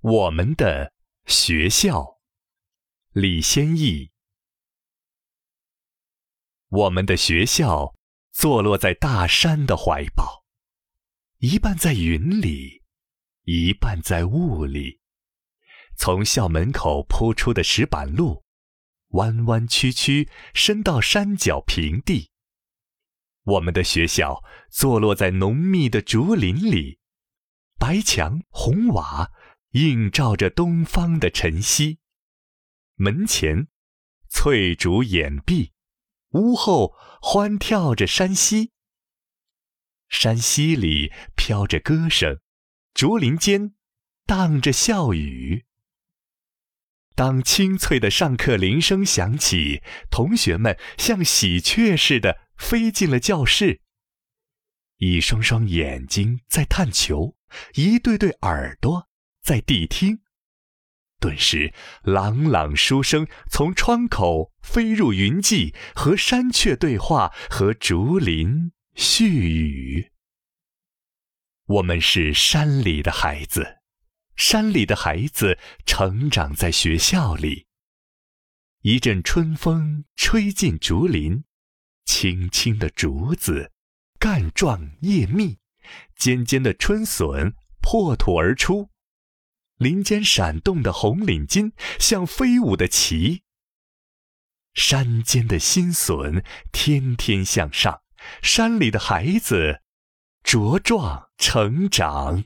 我们的学校，李先义。我们的学校坐落在大山的怀抱，一半在云里，一半在雾里。从校门口铺出的石板路，弯弯曲曲伸到山脚平地。我们的学校坐落在浓密的竹林里，白墙红瓦。映照着东方的晨曦，门前翠竹掩蔽，屋后欢跳着山溪。山溪里飘着歌声，竹林间荡着笑语。当清脆的上课铃声响起，同学们像喜鹊似的飞进了教室。一双双眼睛在探求，一对对耳朵。在谛听，顿时朗朗书声从窗口飞入云际，和山雀对话，和竹林絮语。我们是山里的孩子，山里的孩子成长在学校里。一阵春风吹进竹林，青青的竹子，干壮叶密，尖尖的春笋破土而出。林间闪动的红领巾像飞舞的旗，山间的新笋天天向上，山里的孩子茁壮成长。